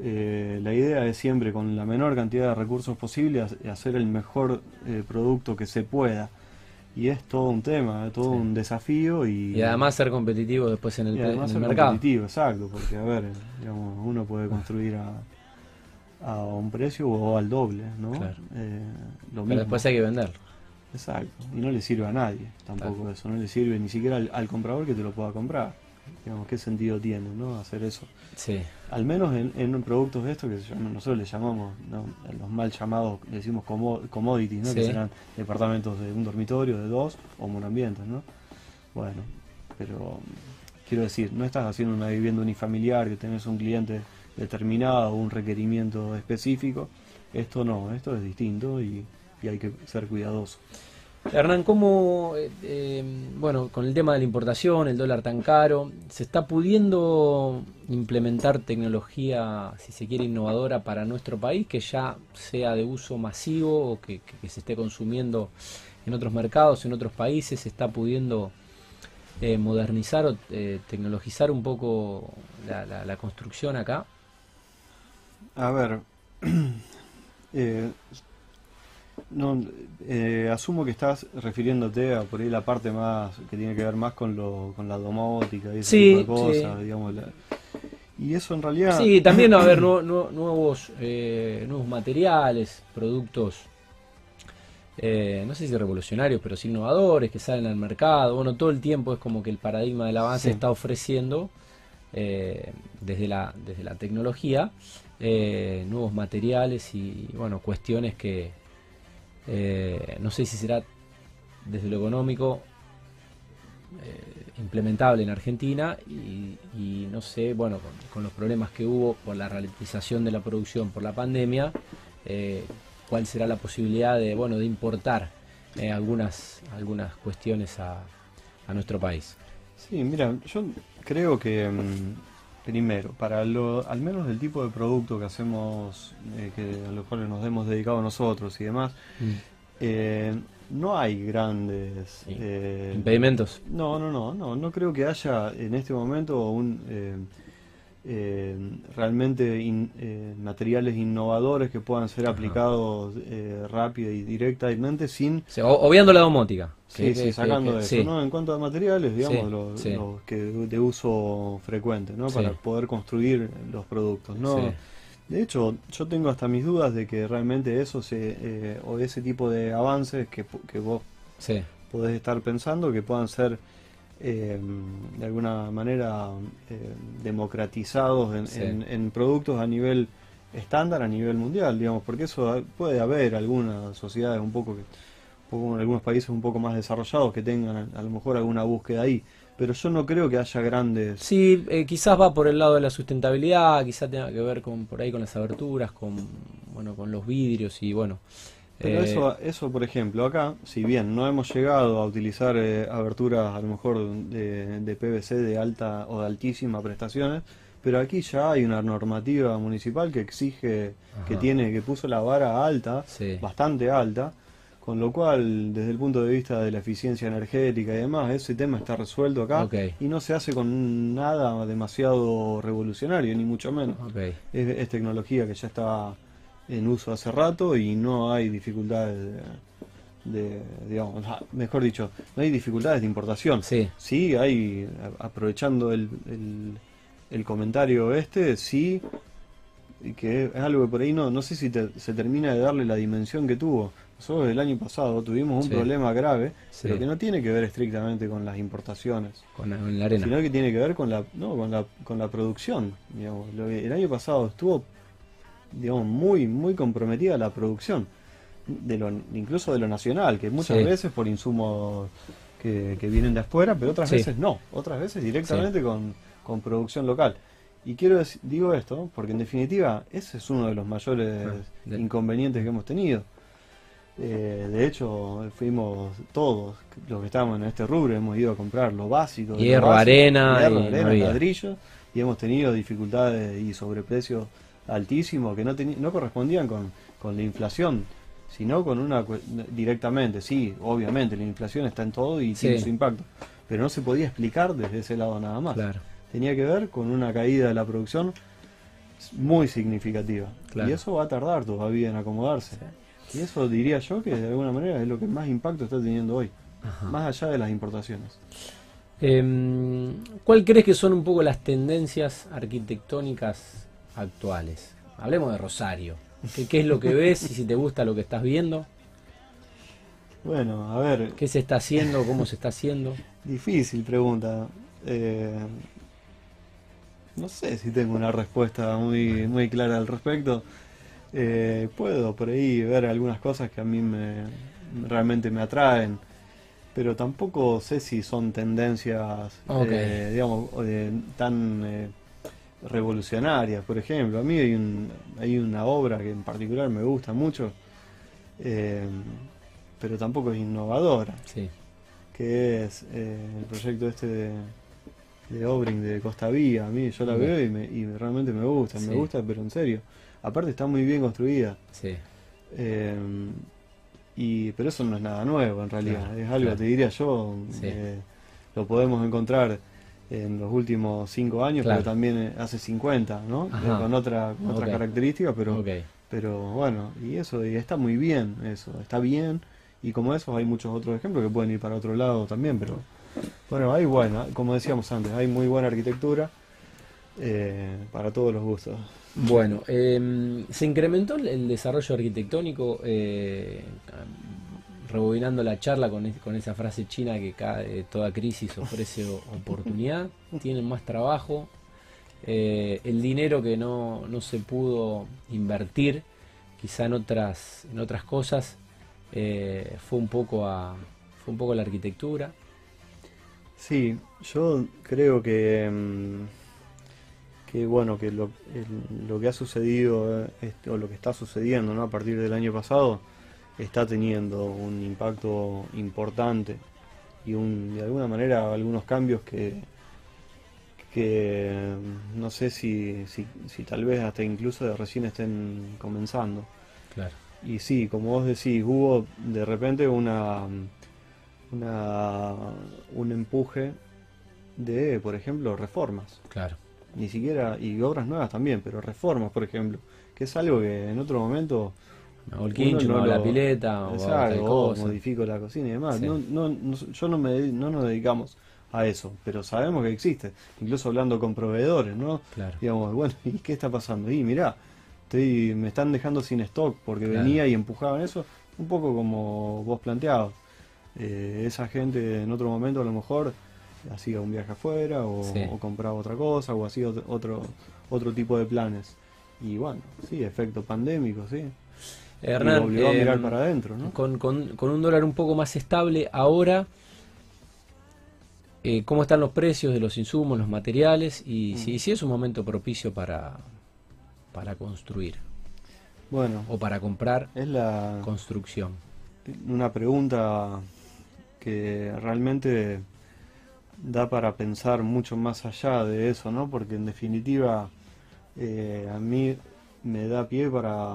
eh, la idea es siempre con la menor cantidad de recursos posible hacer el mejor producto que se pueda. Y es todo un tema, todo un desafío y, y además ser competitivo después en el, y además ser competitivo, exacto, porque a ver, digamos, uno puede construir a, a un precio o al doble, ¿no? Eh, lo Pero después hay que venderlo. Exacto, y no le sirve a nadie tampoco eso, no le sirve ni siquiera al comprador que te lo pueda comprar digamos, qué sentido tiene, ¿no? Hacer eso. Sí. Al menos en, en productos de estos que nosotros le llamamos, los mal llamados, le decimos commodities, ¿no? Que serán departamentos de un dormitorio, de dos, o monoambientes, ¿no? Bueno, pero quiero decir, no estás haciendo una vivienda unifamiliar que tenés un cliente determinado o un requerimiento específico. Esto no, esto es distinto y, y hay que ser cuidadoso. Hernán, ¿cómo, eh, eh, bueno, con el tema de la importación, el dólar tan caro, se está pudiendo implementar tecnología, si se quiere, innovadora para nuestro país, que ya sea de uso masivo o que, se esté consumiendo en otros mercados, en otros países, se está pudiendo eh, modernizar o tecnologizar un poco la, la, construcción acá? A ver, No, eh, asumo que estás refiriéndote a por ahí la parte más que tiene que ver más con, lo, con la domótica y ese tipo de cosas, digamos. y eso en realidad. Sí, también a ver nuevos, eh, nuevos materiales, productos eh, no sé si revolucionarios, pero sí innovadores, que salen al mercado. Bueno, todo el tiempo es como que el paradigma del avance está ofreciendo, eh, desde, la, desde la tecnología, eh, nuevos materiales y, bueno, cuestiones que no sé si será desde lo económico implementable en Argentina y, no sé, bueno, con, los problemas que hubo por la ralentización de la producción por la pandemia, cuál será la posibilidad de, bueno, de importar eh, algunas, algunas cuestiones a, nuestro país. Sí, mira, yo creo que mm, primero, para lo, al menos el tipo de producto que hacemos, eh, que, a los cuales nos hemos dedicado nosotros y demás, mm. eh, no hay grandes impedimentos. No, no, no, no, no creo que haya en este momento un eh, realmente eh, materiales innovadores que puedan ser aplicados eh, rápido y directamente sin... obviando la domótica. Sí, sí, sacando eso. ¿no? En cuanto a materiales, digamos, los, que de uso frecuente, ¿no? Para poder construir los productos, ¿no? De hecho, yo tengo hasta mis dudas de que realmente eso se, eh, o ese tipo de avances que, que vos podés estar pensando que puedan ser eh, de alguna manera eh, democratizados en, productos a nivel estándar, a nivel mundial, digamos, porque eso puede haber algunas sociedades un poco que, en algunos países un poco más desarrollados que tengan a, lo mejor alguna búsqueda ahí, pero yo no creo que haya grandes. Sí, eh, quizás va por el lado de la sustentabilidad, quizás tenga que ver con por ahí con las aberturas, con bueno, con los vidrios y bueno. Pero eh, eso, eso, por ejemplo, acá, si bien no hemos llegado a utilizar eh, aberturas a lo mejor de, PVC de alta o de altísima prestaciones, pero aquí ya hay una normativa municipal que exige, que tiene, que puso la vara alta, bastante alta, con lo cual, desde el punto de vista de la eficiencia energética y demás, ese tema está resuelto acá y no se hace con nada demasiado revolucionario, ni mucho menos. es tecnología que ya está en uso hace rato y no hay dificultades de, digamos, mejor dicho, no hay dificultades de importación. Sí, sí hay, aprovechando el, el, comentario este, sí, que es algo que por ahí no, no sé si se termina de darle la dimensión que tuvo. Nosotros el año pasado tuvimos un problema grave, pero que no tiene que ver estrictamente con las importaciones, con la, arena, sino que tiene que ver con la, no, con la, con la producción. Digamos. el año pasado estuvo digamos, muy, muy comprometida la producción, de lo, incluso de lo nacional, que muchas veces por insumos que, vienen de afuera, pero otras veces no, otras veces directamente con, con, producción local. Y quiero decir, digo esto porque en definitiva ese es uno de los mayores inconvenientes que hemos tenido. Eh, de hecho, fuimos todos los que estamos en este rubro, hemos ido a comprar lo básico. Hierro, arena, hierro, arena, ladrillo, y hemos tenido dificultades y sobreprecios altísimos que no, no correspondían con, con la inflación, sino con una directamente, sí, obviamente la inflación está en todo y tiene su impacto, pero no se podía explicar desde ese lado nada más. Tenía que ver con una caída de la producción muy significativa. Y eso va a tardar todavía en acomodarse. Y eso diría yo que de alguna manera es lo que más impacto está teniendo hoy, más allá de las importaciones. Em, ¿Cuál crees que son un poco las tendencias arquitectónicas actuales. Hablemos de Rosario. ¿Qué, es lo que ves y si te gusta lo que estás viendo? Bueno, a ver. ¿Qué se está haciendo? ¿Cómo se está haciendo? Difícil pregunta. Eh, no sé si tengo una respuesta muy, muy clara al respecto. Eh, puedo por ahí ver algunas cosas que a mí me, realmente me atraen, pero tampoco sé si son tendencias, eh, digamos, tan revolucionarias, por ejemplo. A mí hay, un, hay una obra que en particular me gusta mucho, eh, pero tampoco es innovadora, sí. que es eh, el proyecto este de, de Obring de Costa Vía. A mí yo la veo y, me, y, realmente me gusta, me gusta, pero en serio. Aparte está muy bien construida. Sí. Eh, y, pero eso no es nada nuevo en realidad, es algo, te diría yo, lo podemos encontrar en los últimos cinco años, pero también eh, hace 50, ¿no? con otra, otra característica, pero, pero bueno, y eso y está muy bien, eso, está bien, y como eso hay muchos otros ejemplos que pueden ir para otro lado también, pero bueno, hay buena, como decíamos antes, hay muy buena arquitectura eh, para todos los gustos. Bueno, em, se incrementó el desarrollo arquitectónico, eh, rebobinando la charla con, con esa frase china que cada, eh, toda crisis ofrece oportunidad, tienen más trabajo, eh, el dinero que no, no, se pudo invertir quizá en otras, en otras cosas eh, fue un poco a fue un poco la arquitectura. Sí, yo creo que, mm, que bueno, que lo, lo que ha sucedido este, o lo que está sucediendo ¿no? a partir del año pasado está teniendo un impacto importante y un, de alguna manera algunos cambios que, que no sé si, si, si, tal vez hasta incluso de recién estén comenzando. Claro. Y sí, como vos decís, hubo de repente una, una un empuje de, por ejemplo, reformas. Claro. Ni siquiera, y obras nuevas también, pero reformas, por ejemplo, que es algo que en otro momento o el quincho, o la pileta, o, modifico la cocina y demás. No, no, yo no, me, no nos dedicamos a eso, pero sabemos que existe, incluso hablando con proveedores, ¿no? Claro. Digamos, bueno, ¿y qué está pasando? Y mirá, estoy, me están dejando sin stock porque venía y empujaban eso, un poco como vos planteabas. Eh, esa gente en otro momento a lo mejor hacía un viaje afuera o, compraba otra cosa o hacía otro, otro tipo de planes. Y bueno, sí, efecto pandémico, sí. Hernán, obligó a mirar em, para adentro, ¿no? Con, con, con, un dólar un poco más estable ahora, eh, ¿cómo están los precios de los insumos, los materiales? Y mm. si, es un momento propicio para, para construir. Bueno. O para comprar es la, construcción. Una pregunta que realmente da para pensar mucho más allá de eso, ¿no? Porque en definitiva eh, a mí me da pie para,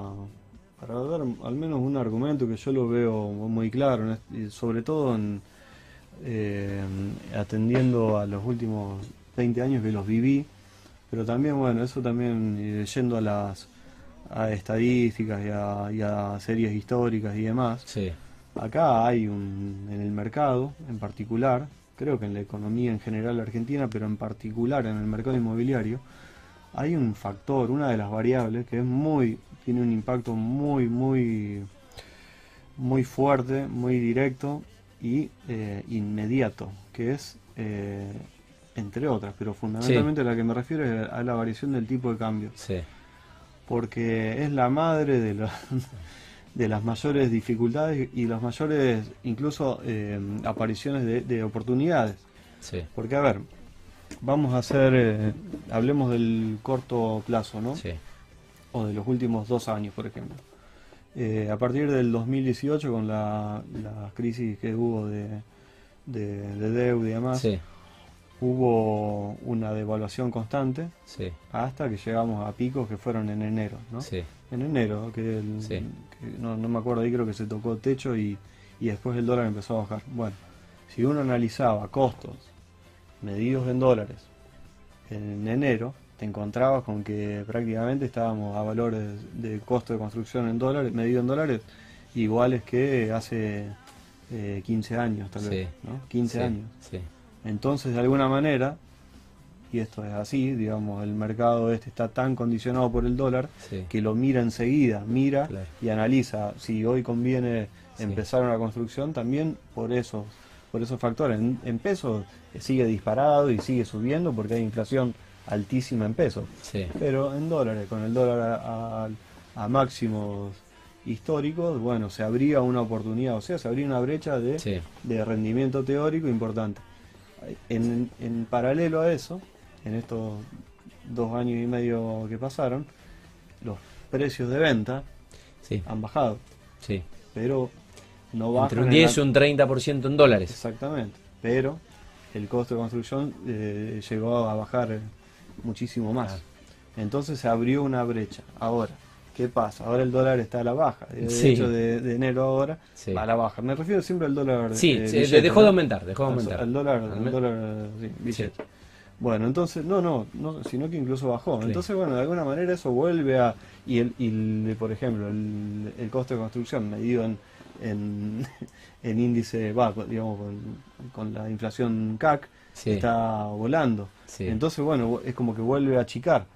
para dar al menos un argumento que yo lo veo muy claro, sobre todo en, eh, atendiendo a los últimos 20 años que los viví, pero también, bueno, eso también yendo a las a estadísticas y a, series históricas y demás. Acá hay un, en el mercado en particular, creo que en la economía en general argentina, pero en particular en el mercado inmobiliario, hay un factor, una de las variables que es muy tiene un impacto muy, muy, muy fuerte, muy directo y eh, inmediato, que es, eh, entre otras, pero fundamentalmente la que me refiero es a la variación del tipo de cambio. Porque es la madre de, de las mayores dificultades y las mayores, incluso, eh, apariciones de, oportunidades. Porque, a ver, vamos a hacer, hablemos del corto plazo, ¿no? o de los últimos dos años, por ejemplo. Eh, a partir del 2018, con la, crisis que hubo de, de, deuda y demás, hubo una devaluación constante hasta que llegamos a picos que fueron en enero. ¿no? En enero, que, no, no, me acuerdo ahí, creo que se tocó techo y, y después el dólar empezó a bajar. Bueno, si uno analizaba costos medidos en dólares. En enero, te encontrabas con que prácticamente estábamos a valores de costo de construcción en dólares, medido en dólares, iguales que hace 15 eh, años, tal vez, ¿no? 15 años. Entonces, de alguna manera, y esto es así, digamos, el mercado este está tan condicionado por el dólar que lo mira enseguida, mira y analiza si hoy conviene empezar una construcción también por esos por esos factores. En, en pesos sigue disparado y sigue subiendo porque hay inflación altísima en pesos. Pero en dólares, con el dólar a, máximos históricos, bueno, se abría una oportunidad, o sea, se abría una brecha de, de rendimiento teórico importante. En, en, paralelo a eso, en estos dos años y medio que pasaron, los precios de venta han bajado. Sí. Pero no bajan. Entre un 10 y un 30% en dólares. Exactamente. Pero el costo de construcción eh, llegó a bajar muchísimo más. Entonces se abrió una brecha. Ahora, ¿qué pasa? Ahora el dólar está a la baja. De hecho, de, enero ahora va a la baja. Me refiero siempre al dólar. Sí, eh, dejó de aumentar, dejó de aumentar. Al, dólar, al dólar, billete. Bueno, entonces, no, no, no, sino que incluso bajó. Entonces, bueno, de alguna manera eso vuelve a. Y, el, y por ejemplo, el, el, costo de construcción medido en, en, en índice, va, digamos, con, con la inflación CAC, está volando. Entonces, bueno, es como que vuelve a achicar.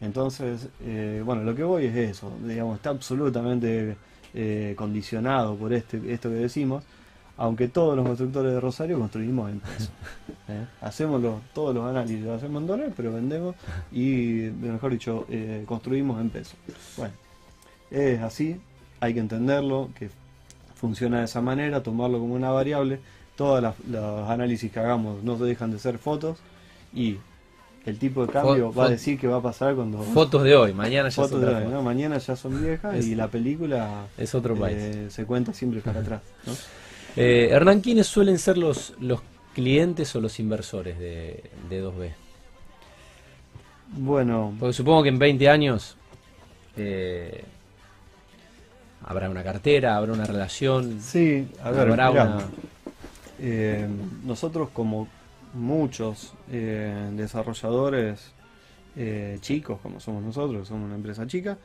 Entonces, eh, bueno, lo que voy es eso, digamos, está absolutamente eh, condicionado por este, esto que decimos, aunque todos los constructores de Rosario construimos en pesos. ¿eh? Hacemos todos los análisis, lo hacemos en dólares, pero vendemos y, mejor dicho, eh, construimos en pesos. Bueno, es así, hay que entenderlo, que funciona de esa manera, tomarlo como una variable. Todos los análisis que hagamos no dejan de ser fotos y el tipo de cambio va a decir que va a pasar cuando... Fotos de hoy, mañana ya son de hoy, Mañana ya son viejas y la película es otro país. Eh, se cuenta siempre para atrás. Eh, Hernán, ¿quiénes suelen ser los, los clientes o los inversores de, de 2B? Bueno... Porque supongo que en 20 años eh, habrá una cartera, habrá una relación. Sí, a ver, nosotros como muchos eh, desarrolladores eh, chicos, como somos nosotros, somos una empresa chica,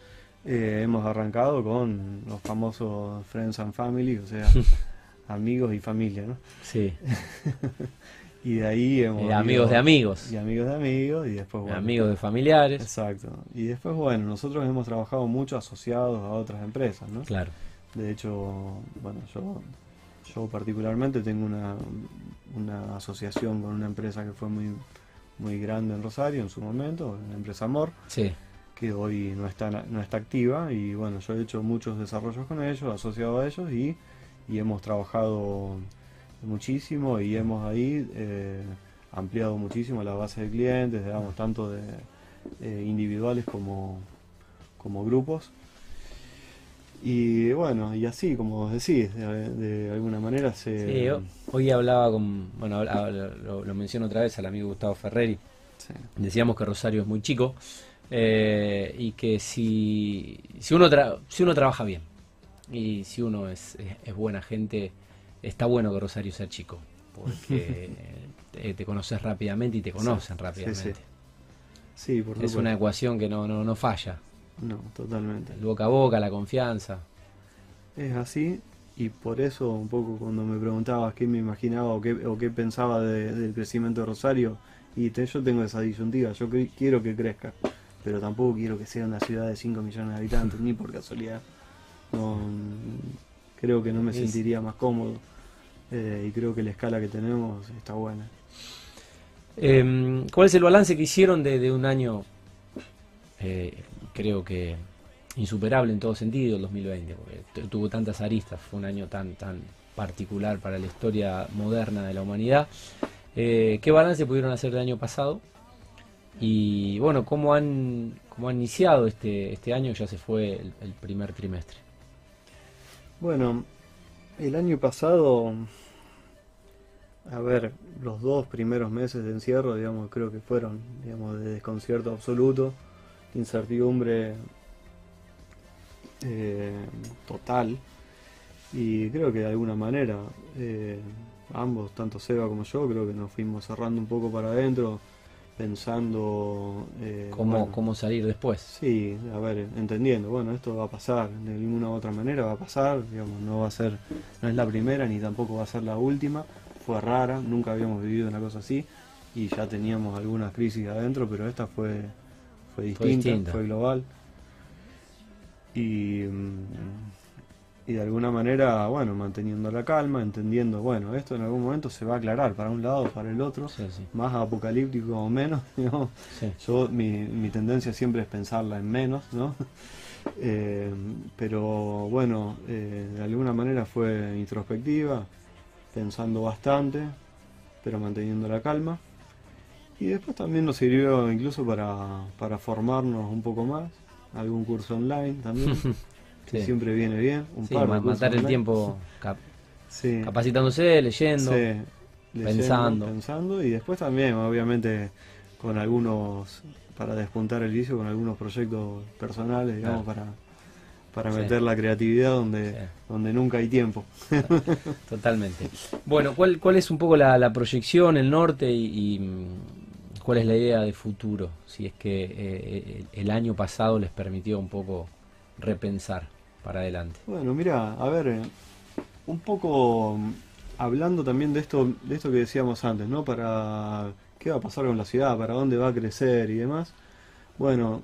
eh, hemos arrancado con los famosos Friends and Family, o sea, amigos y familia, ¿no? Sí. y de ahí hemos... amigos de amigos. Y amigos de amigos, y después... Bueno, amigos de familiares. Exacto. Y después, bueno, nosotros hemos trabajado mucho asociados a otras empresas, ¿no? Claro. De hecho, bueno, yo yo particularmente tengo una, una asociación con una empresa que fue muy, muy grande en Rosario en su momento, la empresa Amor, que hoy no está, no está activa y bueno, yo he hecho muchos desarrollos con ellos, asociado a ellos y, hemos trabajado muchísimo y hemos ahí eh, ampliado muchísimo la base de clientes, digamos, tanto de eh, individuales como, como grupos. Y bueno, y así, como decís, de, alguna manera se... Sí, hoy hablaba con, bueno, lo, menciono otra vez al amigo Gustavo Ferreri, decíamos que Rosario es muy chico eh, y que si, si, uno si uno trabaja bien y si uno es, es, buena gente, está bueno que Rosario sea chico, porque te, conoces rápidamente y te conocen rápidamente. Sí, por Es una ecuación que no, no, no falla. No, totalmente. El boca a boca, la confianza. Es así y por eso un poco cuando me preguntabas qué me imaginaba o qué, o qué pensaba del crecimiento de Rosario, y yo tengo esa disyuntiva, yo quiero que crezca, pero tampoco quiero que sea una ciudad de 5 millones de habitantes, ni por casualidad. No, creo que no me sentiría más cómodo eh, y creo que la escala que tenemos está buena. Em, ¿Cuál es el balance que hicieron de, de un año eh, creo que insuperable en todo sentido el 2020, porque tuvo tantas aristas, fue un año tan, tan particular para la historia moderna de la humanidad. Eh, ¿Qué balance pudieron hacer del año pasado? Y bueno, ¿cómo han, cómo han iniciado este, este año? Ya se fue el, primer trimestre. Bueno, el año pasado, a ver, los dos primeros meses de encierro, digamos, creo que fueron, digamos, de desconcierto absoluto incertidumbre eh, total. Y creo que de alguna manera eh, ambos, tanto Seba como yo, creo que nos fuimos cerrando un poco para adentro pensando eh, ¿Cómo, cómo salir después. Sí, a ver, entendiendo, bueno, esto va a pasar, de ninguna otra manera va a pasar, digamos, no va a ser, no es la primera ni tampoco va a ser la última, fue rara, nunca habíamos vivido una cosa así y ya teníamos algunas crisis adentro, pero esta fue fue distinta, fue, global. Y, mm, y de alguna manera, bueno, manteniendo la calma, entendiendo, bueno, esto en algún momento se va a aclarar para un lado o para el otro, más apocalíptico o menos. Yo, mi, mi, tendencia siempre es pensarla en menos, ¿no? Eh, pero bueno, eh, de alguna manera fue introspectiva, pensando bastante, pero manteniendo la calma. Y después también nos sirvió incluso para, para formarnos un poco más, algún curso online también, que siempre viene bien. Un par matar el tiempo capacitándose, leyendo, pensando. pensando. Y después también, obviamente, con algunos, para despuntar el vicio, con algunos proyectos personales, digamos, para para meter la creatividad donde, donde nunca hay tiempo. Totalmente. Bueno, ¿cuál, cuál es un poco la, proyección, el norte y, cuál es la idea de futuro, si es que eh, el año pasado les permitió un poco repensar adelante. Bueno, mira, a ver, eh, un poco mm, hablando también de esto, de esto que decíamos antes, ¿no? Para qué va a pasar con la ciudad, para dónde va a crecer y demás. Bueno,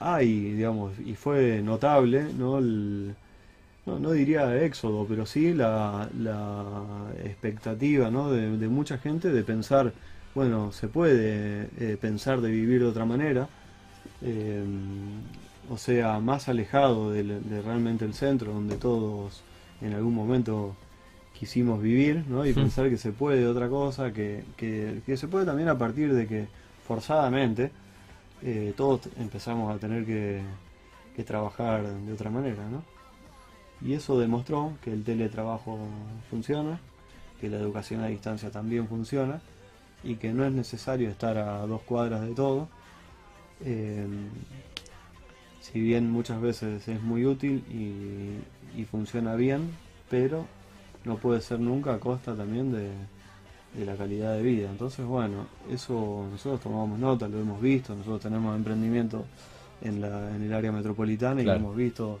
hay, digamos, y fue notable, ¿no? no, no diría éxodo, pero sí la, expectativa ¿no? de, mucha gente de pensar, bueno, se puede eh, pensar de vivir de otra manera, eh, o sea, más alejado de, realmente el centro, donde todos en algún momento quisimos vivir, ¿no? y pensar que se puede de otra cosa, que, que, se puede también a partir de que forzadamente eh, todos empezamos a tener que, que trabajar de otra manera, ¿no? Y eso demostró que el teletrabajo funciona, que la educación a distancia también funciona y que no es necesario estar a dos cuadras de todo. Eh, si bien muchas veces es muy útil y, funciona bien, pero no puede ser nunca a costa también de, la calidad de vida. Entonces, bueno, eso nosotros tomamos nota, lo hemos visto, nosotros tenemos emprendimiento en, la, en el área metropolitana y hemos visto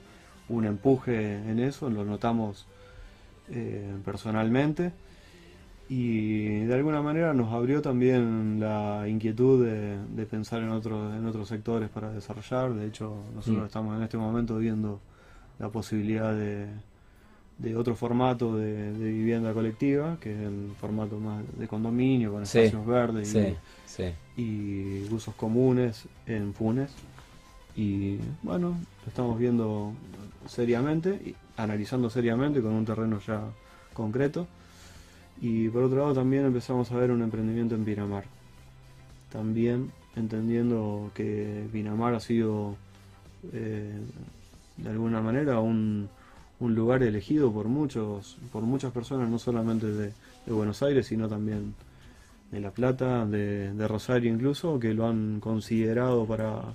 un empuje en eso, lo notamos eh, personalmente y de alguna manera nos abrió también la inquietud de, pensar en otros en otros sectores para desarrollar. De hecho, nosotros mm. estamos en este momento viendo la posibilidad de, de otro formato de, vivienda colectiva, que es el formato más de condominio, con espacios verdes y, y usos comunes en Funes. Y bueno, lo estamos viendo seriamente, y analizando seriamente con un terreno ya concreto. Y por otro lado también empezamos a ver un emprendimiento en Pinamar. También entendiendo que Pinamar ha sido eh, de alguna manera un, un, lugar elegido por muchos, por muchas personas, no solamente de, Buenos Aires, sino también de La Plata, de, de Rosario incluso, que lo han considerado para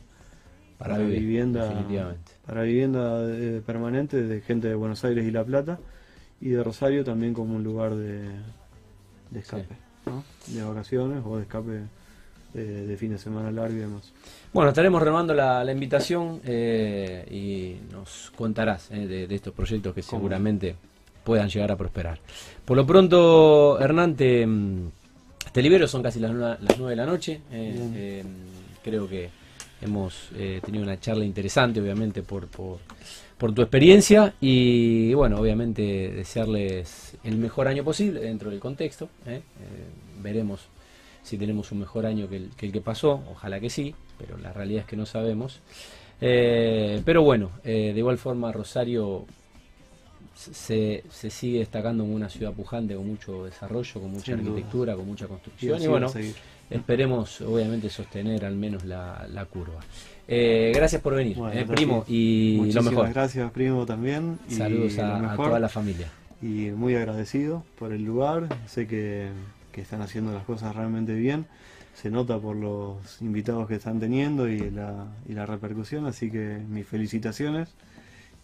para, vivienda para vivienda eh, permanente de gente de Buenos Aires y La Plata y de Rosario también como un lugar de, de escape, de vacaciones o de escape eh, de fin de semana largo y demás. Bueno, estaremos renovando la, invitación eh, y nos contarás de, estos proyectos que seguramente puedan llegar a prosperar. Por lo pronto, Hernán, te, mm, libero, son casi las, las 9 de la noche. creo que Hemos eh, tenido una charla interesante, obviamente, por, por, tu experiencia y, bueno, obviamente desearles el mejor año posible dentro del contexto. ¿eh? Eh, veremos si tenemos un mejor año que el, que pasó, ojalá que sí, pero la realidad es que no sabemos. pero bueno, de igual forma Rosario se, se, sigue destacando como una ciudad pujante, con mucho desarrollo, con mucha arquitectura, con mucha construcción. y bueno, esperemos obviamente sostener al menos la, la curva. Eh, gracias por venir, eh, primo, y lo mejor. Gracias, primo, también. Saludos a, toda la familia. Y muy agradecido por el lugar. Sé que, que, están haciendo las cosas realmente bien. Se nota por los invitados que están teniendo y la, y la repercusión. Así que mis felicitaciones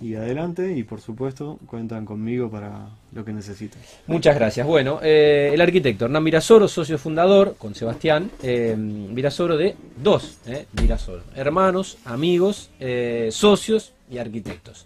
y adelante y por supuesto cuentan conmigo para lo que necesiten. Muchas gracias. Bueno, eh, el arquitecto Hernán Mirasoro, socio fundador con Sebastián eh, Mirasoro de dos, eh, Mirasoro, hermanos, amigos, eh, socios y arquitectos.